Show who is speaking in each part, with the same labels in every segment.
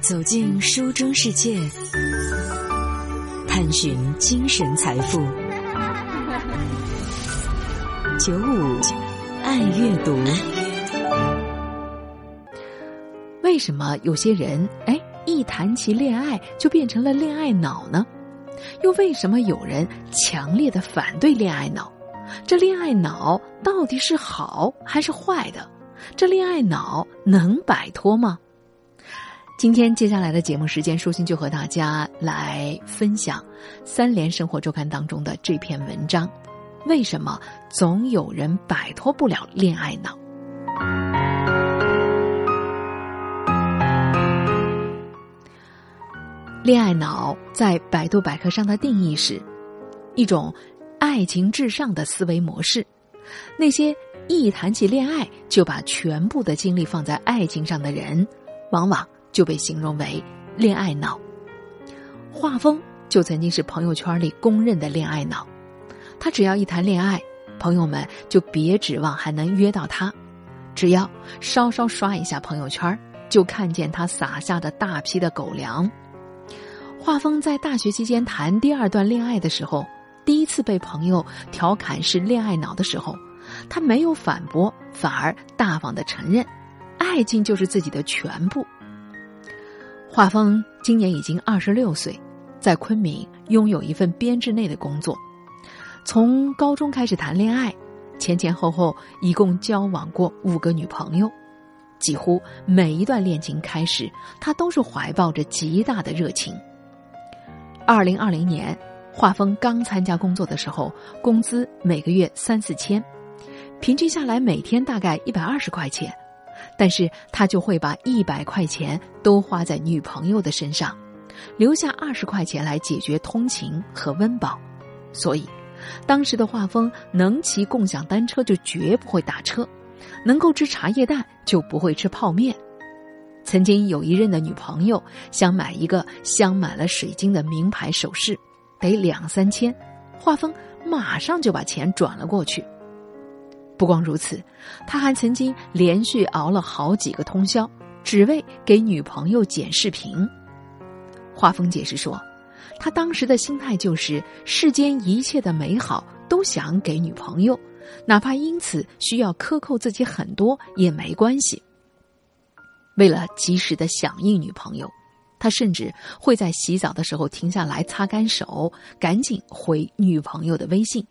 Speaker 1: 走进书中世界，探寻精神财富。九五爱阅读。
Speaker 2: 为什么有些人哎一谈起恋爱就变成了恋爱脑呢？又为什么有人强烈的反对恋爱脑？这恋爱脑到底是好还是坏的？这恋爱脑能摆脱吗？今天接下来的节目时间，舒心就和大家来分享《三联生活周刊》当中的这篇文章：为什么总有人摆脱不了恋爱脑？恋爱脑在百度百科上的定义是一种爱情至上的思维模式。那些一谈起恋爱就把全部的精力放在爱情上的人，往往。就被形容为恋爱脑。画风就曾经是朋友圈里公认的恋爱脑，他只要一谈恋爱，朋友们就别指望还能约到他。只要稍稍刷一下朋友圈，就看见他撒下的大批的狗粮。画风在大学期间谈第二段恋爱的时候，第一次被朋友调侃是恋爱脑的时候，他没有反驳，反而大方的承认，爱情就是自己的全部。华峰今年已经二十六岁，在昆明拥有一份编制内的工作。从高中开始谈恋爱，前前后后一共交往过五个女朋友，几乎每一段恋情开始，他都是怀抱着极大的热情。二零二零年，华峰刚参加工作的时候，工资每个月三四千，平均下来每天大概一百二十块钱。但是他就会把一百块钱都花在女朋友的身上，留下二十块钱来解决通勤和温饱。所以，当时的画风能骑共享单车就绝不会打车，能够吃茶叶蛋就不会吃泡面。曾经有一任的女朋友想买一个镶满了水晶的名牌首饰，得两三千，画风马上就把钱转了过去。不光如此，他还曾经连续熬了好几个通宵，只为给女朋友剪视频。画风解释说，他当时的心态就是世间一切的美好都想给女朋友，哪怕因此需要克扣自己很多也没关系。为了及时的响应女朋友，他甚至会在洗澡的时候停下来擦干手，赶紧回女朋友的微信。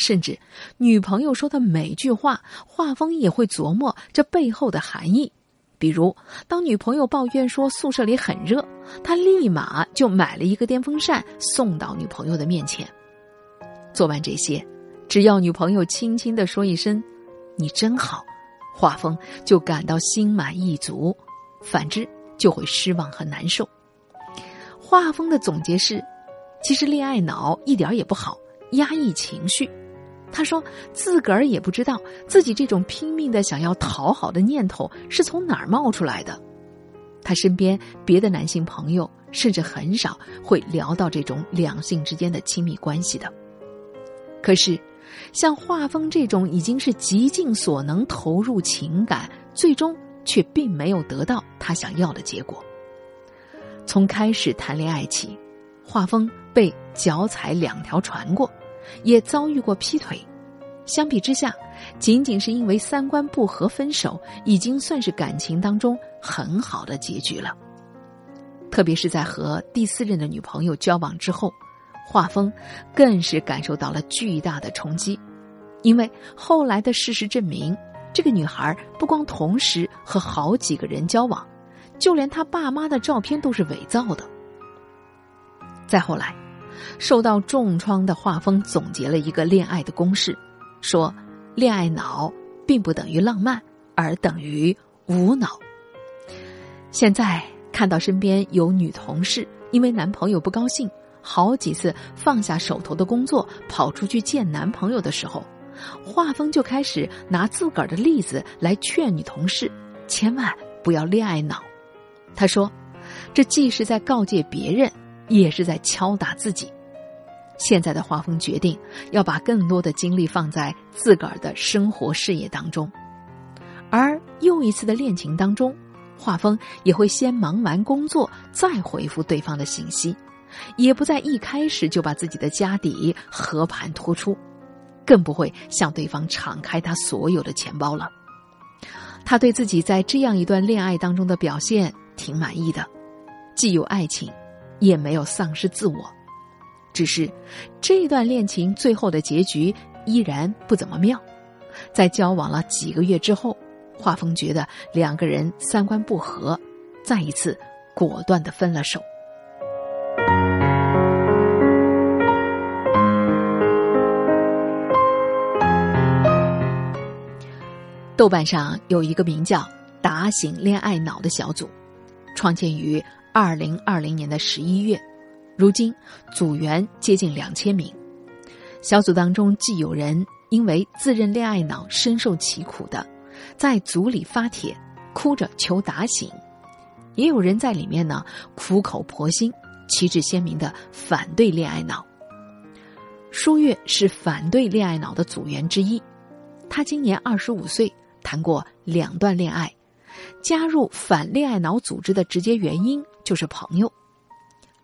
Speaker 2: 甚至，女朋友说的每句话，画风也会琢磨这背后的含义。比如，当女朋友抱怨说宿舍里很热，他立马就买了一个电风扇送到女朋友的面前。做完这些，只要女朋友轻轻的说一声“你真好”，画风就感到心满意足；反之，就会失望和难受。画风的总结是：其实恋爱脑一点也不好，压抑情绪。他说：“自个儿也不知道自己这种拼命的想要讨好的念头是从哪儿冒出来的。他身边别的男性朋友甚至很少会聊到这种两性之间的亲密关系的。可是，像画风这种已经是极尽所能投入情感，最终却并没有得到他想要的结果。从开始谈恋爱起，画风被脚踩两条船过。”也遭遇过劈腿，相比之下，仅仅是因为三观不合分手，已经算是感情当中很好的结局了。特别是在和第四任的女朋友交往之后，画风更是感受到了巨大的冲击，因为后来的事实证明，这个女孩不光同时和好几个人交往，就连她爸妈的照片都是伪造的。再后来。受到重创的画风总结了一个恋爱的公式，说：恋爱脑并不等于浪漫，而等于无脑。现在看到身边有女同事因为男朋友不高兴，好几次放下手头的工作跑出去见男朋友的时候，画风就开始拿自个儿的例子来劝女同事千万不要恋爱脑。他说：这既是在告诫别人。也是在敲打自己。现在的画风决定要把更多的精力放在自个儿的生活事业当中，而又一次的恋情当中，画风也会先忙完工作再回复对方的信息，也不在一开始就把自己的家底和盘托出，更不会向对方敞开他所有的钱包了。他对自己在这样一段恋爱当中的表现挺满意的，既有爱情，也没有丧失自我。只是这段恋情最后的结局依然不怎么妙。在交往了几个月之后，画风觉得两个人三观不合，再一次果断的分了手。豆瓣上有一个名叫“打醒恋爱脑”的小组，创建于二零二零年的十一月，如今组员接近两千名。小组当中既有人因为自认恋爱脑深受其苦的，在组里发帖哭着求打醒，也有人在里面呢苦口婆心、旗帜鲜明的反对恋爱脑。舒月是反对恋爱脑的组员之一，他今年二十五岁。谈过两段恋爱，加入反恋爱脑组织的直接原因就是朋友。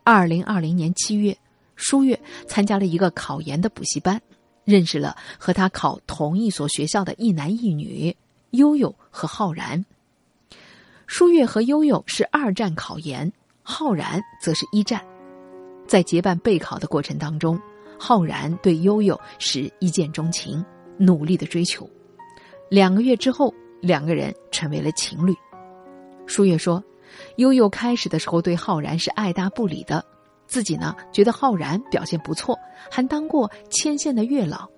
Speaker 2: 二零二零年七月，舒月参加了一个考研的补习班，认识了和他考同一所学校的一男一女悠悠和浩然。舒月和悠悠是二战考研，浩然则是一战。在结伴备考的过程当中，浩然对悠悠是一见钟情，努力的追求。两个月之后，两个人成为了情侣。舒月说：“悠悠开始的时候对浩然是爱答不理的，自己呢觉得浩然表现不错，还当过牵线的月老。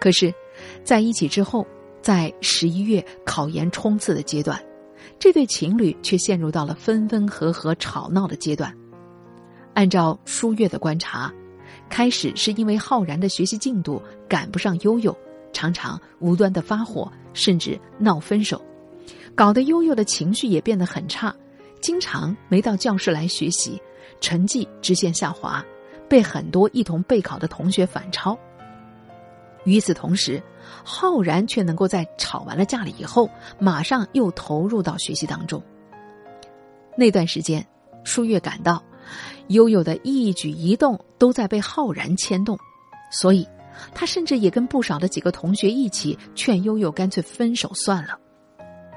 Speaker 2: 可是，在一起之后，在十一月考研冲刺的阶段，这对情侣却陷入到了分分合合、吵闹的阶段。按照舒月的观察，开始是因为浩然的学习进度赶不上悠悠。”常常无端的发火，甚至闹分手，搞得悠悠的情绪也变得很差，经常没到教室来学习，成绩直线下滑，被很多一同备考的同学反超。与此同时，浩然却能够在吵完了架了以后，马上又投入到学习当中。那段时间，舒月感到，悠悠的一举一动都在被浩然牵动，所以。他甚至也跟不少的几个同学一起劝悠悠干脆分手算了，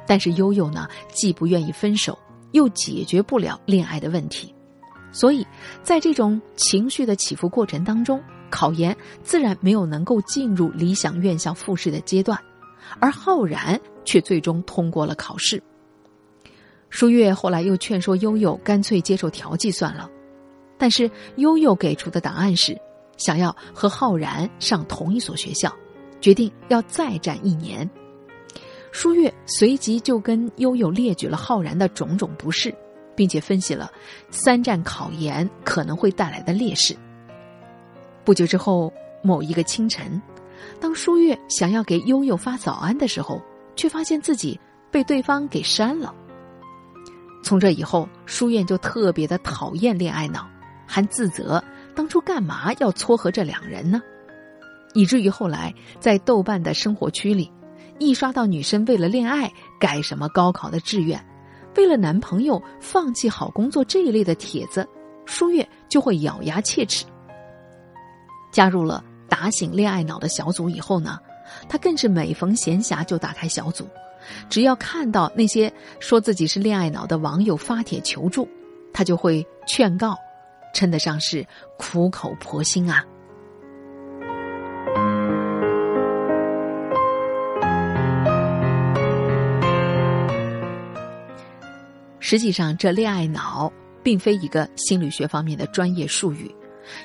Speaker 2: 但是悠悠呢，既不愿意分手，又解决不了恋爱的问题，所以在这种情绪的起伏过程当中，考研自然没有能够进入理想院校复试的阶段，而浩然却最终通过了考试。舒月后来又劝说悠悠干脆接受调剂算了，但是悠悠给出的答案是。想要和浩然上同一所学校，决定要再战一年。舒月随即就跟悠悠列举了浩然的种种不适，并且分析了三战考研可能会带来的劣势。不久之后，某一个清晨，当舒月想要给悠悠发早安的时候，却发现自己被对方给删了。从这以后，舒燕就特别的讨厌恋爱脑，还自责。当初干嘛要撮合这两人呢？以至于后来在豆瓣的生活区里，一刷到女生为了恋爱改什么高考的志愿，为了男朋友放弃好工作这一类的帖子，舒月就会咬牙切齿。加入了打醒恋爱脑的小组以后呢，她更是每逢闲暇就打开小组，只要看到那些说自己是恋爱脑的网友发帖求助，她就会劝告。称得上是苦口婆心啊！实际上，这恋爱脑并非一个心理学方面的专业术语，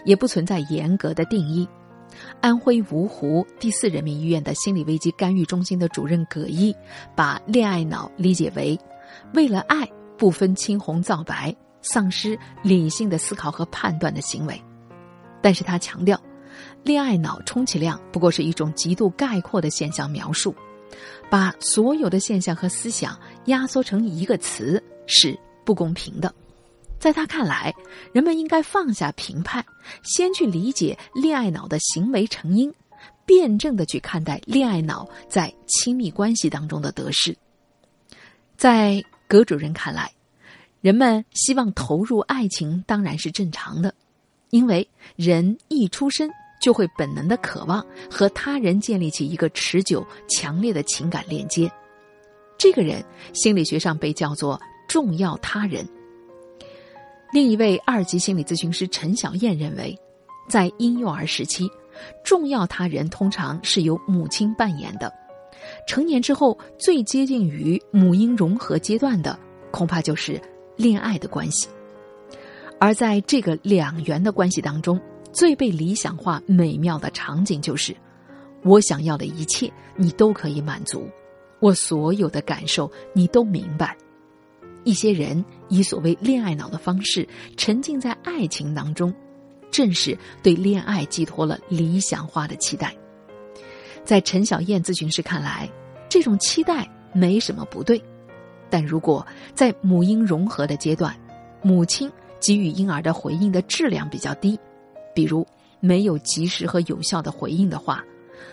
Speaker 2: 也不存在严格的定义。安徽芜湖第四人民医院的心理危机干预中心的主任葛毅，把恋爱脑理解为为了爱不分青红皂白。丧失理性的思考和判断的行为，但是他强调，恋爱脑充其量不过是一种极度概括的现象描述，把所有的现象和思想压缩成一个词是不公平的。在他看来，人们应该放下评判，先去理解恋爱脑的行为成因，辩证的去看待恋爱脑在亲密关系当中的得失，在。葛主任看来，人们希望投入爱情当然是正常的，因为人一出生就会本能的渴望和他人建立起一个持久、强烈的情感链接。这个人心理学上被叫做重要他人。另一位二级心理咨询师陈小燕认为，在婴幼儿时期，重要他人通常是由母亲扮演的。成年之后，最接近于母婴融合阶段的，恐怕就是恋爱的关系。而在这个两元的关系当中，最被理想化、美妙的场景就是：我想要的一切，你都可以满足；我所有的感受，你都明白。一些人以所谓恋爱脑的方式沉浸在爱情当中，正是对恋爱寄托了理想化的期待。在陈小燕咨询师看来，这种期待没什么不对，但如果在母婴融合的阶段，母亲给予婴儿的回应的质量比较低，比如没有及时和有效的回应的话，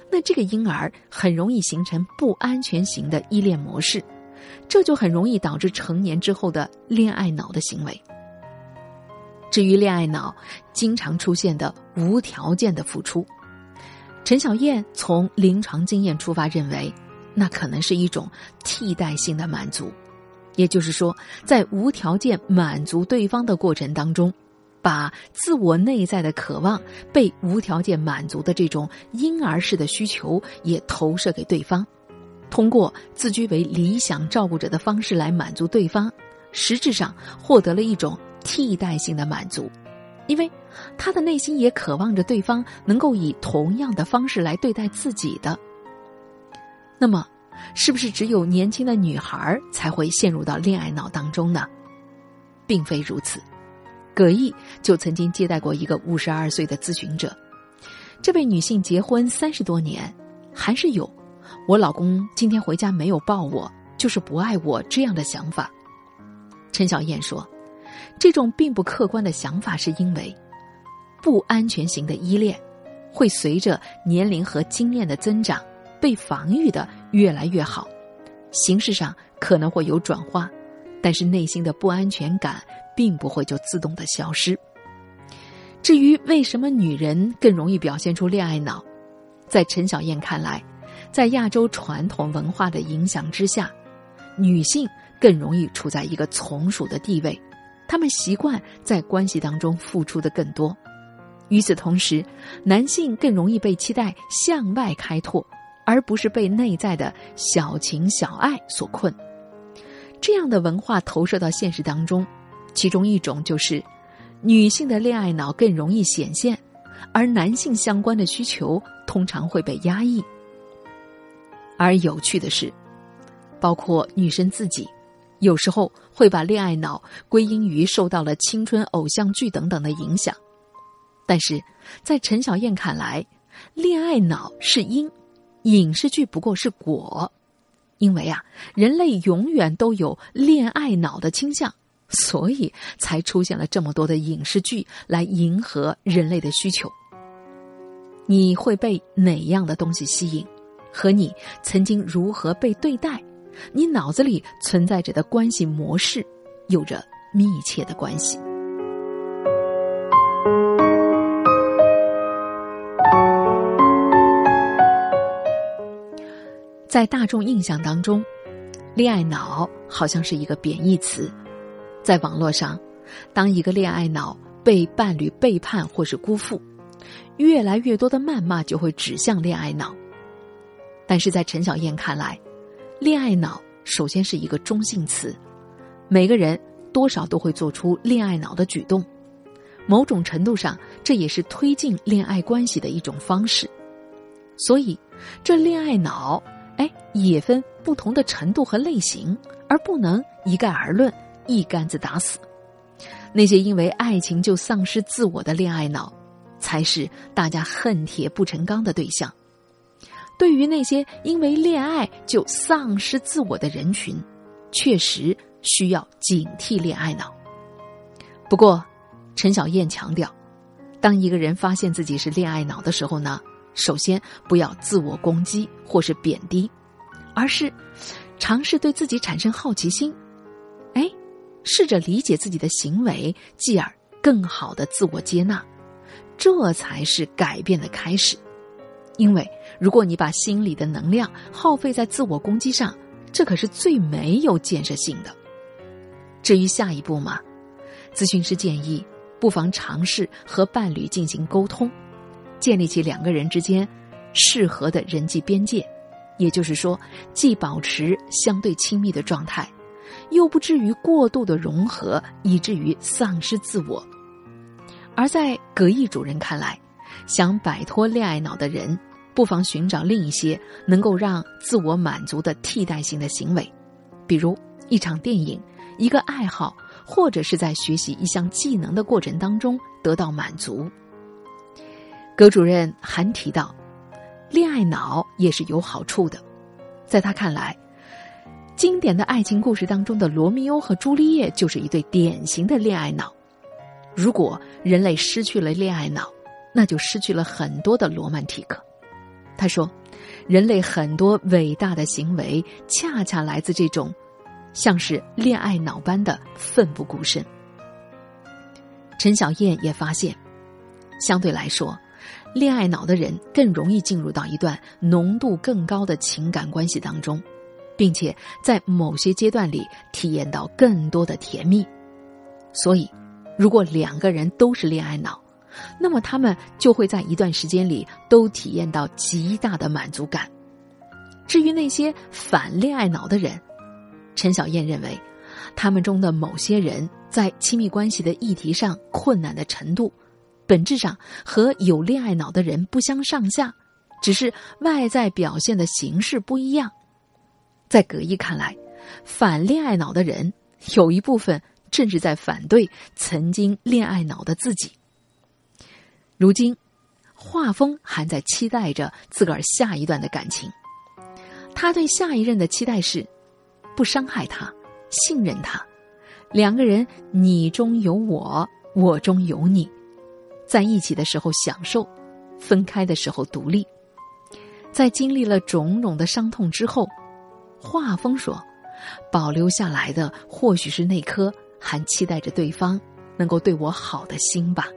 Speaker 2: 那这个婴儿很容易形成不安全型的依恋模式。这就很容易导致成年之后的恋爱脑的行为。至于恋爱脑经常出现的无条件的付出，陈小燕从临床经验出发认为，那可能是一种替代性的满足，也就是说，在无条件满足对方的过程当中，把自我内在的渴望被无条件满足的这种婴儿式的需求也投射给对方。通过自居为理想照顾者的方式来满足对方，实质上获得了一种替代性的满足，因为他的内心也渴望着对方能够以同样的方式来对待自己的。那么，是不是只有年轻的女孩才会陷入到恋爱脑当中呢？并非如此。葛毅就曾经接待过一个五十二岁的咨询者，这位女性结婚三十多年，还是有。我老公今天回家没有抱我，就是不爱我这样的想法。陈小燕说：“这种并不客观的想法，是因为不安全型的依恋会随着年龄和经验的增长被防御的越来越好，形式上可能会有转化，但是内心的不安全感并不会就自动的消失。至于为什么女人更容易表现出恋爱脑，在陈小燕看来。”在亚洲传统文化的影响之下，女性更容易处在一个从属的地位，她们习惯在关系当中付出的更多。与此同时，男性更容易被期待向外开拓，而不是被内在的小情小爱所困。这样的文化投射到现实当中，其中一种就是女性的恋爱脑更容易显现，而男性相关的需求通常会被压抑。而有趣的是，包括女生自己，有时候会把恋爱脑归因于受到了青春偶像剧等等的影响。但是在陈小燕看来，恋爱脑是因，影视剧不过是果。因为啊，人类永远都有恋爱脑的倾向，所以才出现了这么多的影视剧来迎合人类的需求。你会被哪样的东西吸引？和你曾经如何被对待，你脑子里存在着的关系模式，有着密切的关系。在大众印象当中，恋爱脑好像是一个贬义词。在网络上，当一个恋爱脑被伴侣背叛或是辜负，越来越多的谩骂就会指向恋爱脑。但是在陈小燕看来，恋爱脑首先是一个中性词，每个人多少都会做出恋爱脑的举动，某种程度上这也是推进恋爱关系的一种方式。所以，这恋爱脑，哎，也分不同的程度和类型，而不能一概而论，一竿子打死。那些因为爱情就丧失自我的恋爱脑，才是大家恨铁不成钢的对象。对于那些因为恋爱就丧失自我的人群，确实需要警惕恋爱脑。不过，陈小燕强调，当一个人发现自己是恋爱脑的时候呢，首先不要自我攻击或是贬低，而是尝试对自己产生好奇心，哎试着理解自己的行为，继而更好的自我接纳，这才是改变的开始。因为如果你把心里的能量耗费在自我攻击上，这可是最没有建设性的。至于下一步嘛，咨询师建议不妨尝试和伴侣进行沟通，建立起两个人之间适合的人际边界，也就是说，既保持相对亲密的状态，又不至于过度的融合，以至于丧失自我。而在葛毅主任看来，想摆脱恋爱脑的人，不妨寻找另一些能够让自我满足的替代性的行为，比如一场电影。一个爱好，或者是在学习一项技能的过程当中得到满足。葛主任还提到，恋爱脑也是有好处的。在他看来，经典的爱情故事当中的罗密欧和朱丽叶就是一对典型的恋爱脑。如果人类失去了恋爱脑，那就失去了很多的罗曼蒂克。他说，人类很多伟大的行为，恰恰来自这种。像是恋爱脑般的奋不顾身。陈小燕也发现，相对来说，恋爱脑的人更容易进入到一段浓度更高的情感关系当中，并且在某些阶段里体验到更多的甜蜜。所以，如果两个人都是恋爱脑，那么他们就会在一段时间里都体验到极大的满足感。至于那些反恋爱脑的人，陈小燕认为，他们中的某些人在亲密关系的议题上困难的程度，本质上和有恋爱脑的人不相上下，只是外在表现的形式不一样。在葛一看来，反恋爱脑的人有一部分正是在反对曾经恋爱脑的自己。如今，画风还在期待着自个儿下一段的感情，他对下一任的期待是。不伤害他，信任他，两个人你中有我，我中有你，在一起的时候享受，分开的时候独立。在经历了种种的伤痛之后，画风说，保留下来的或许是那颗还期待着对方能够对我好的心吧。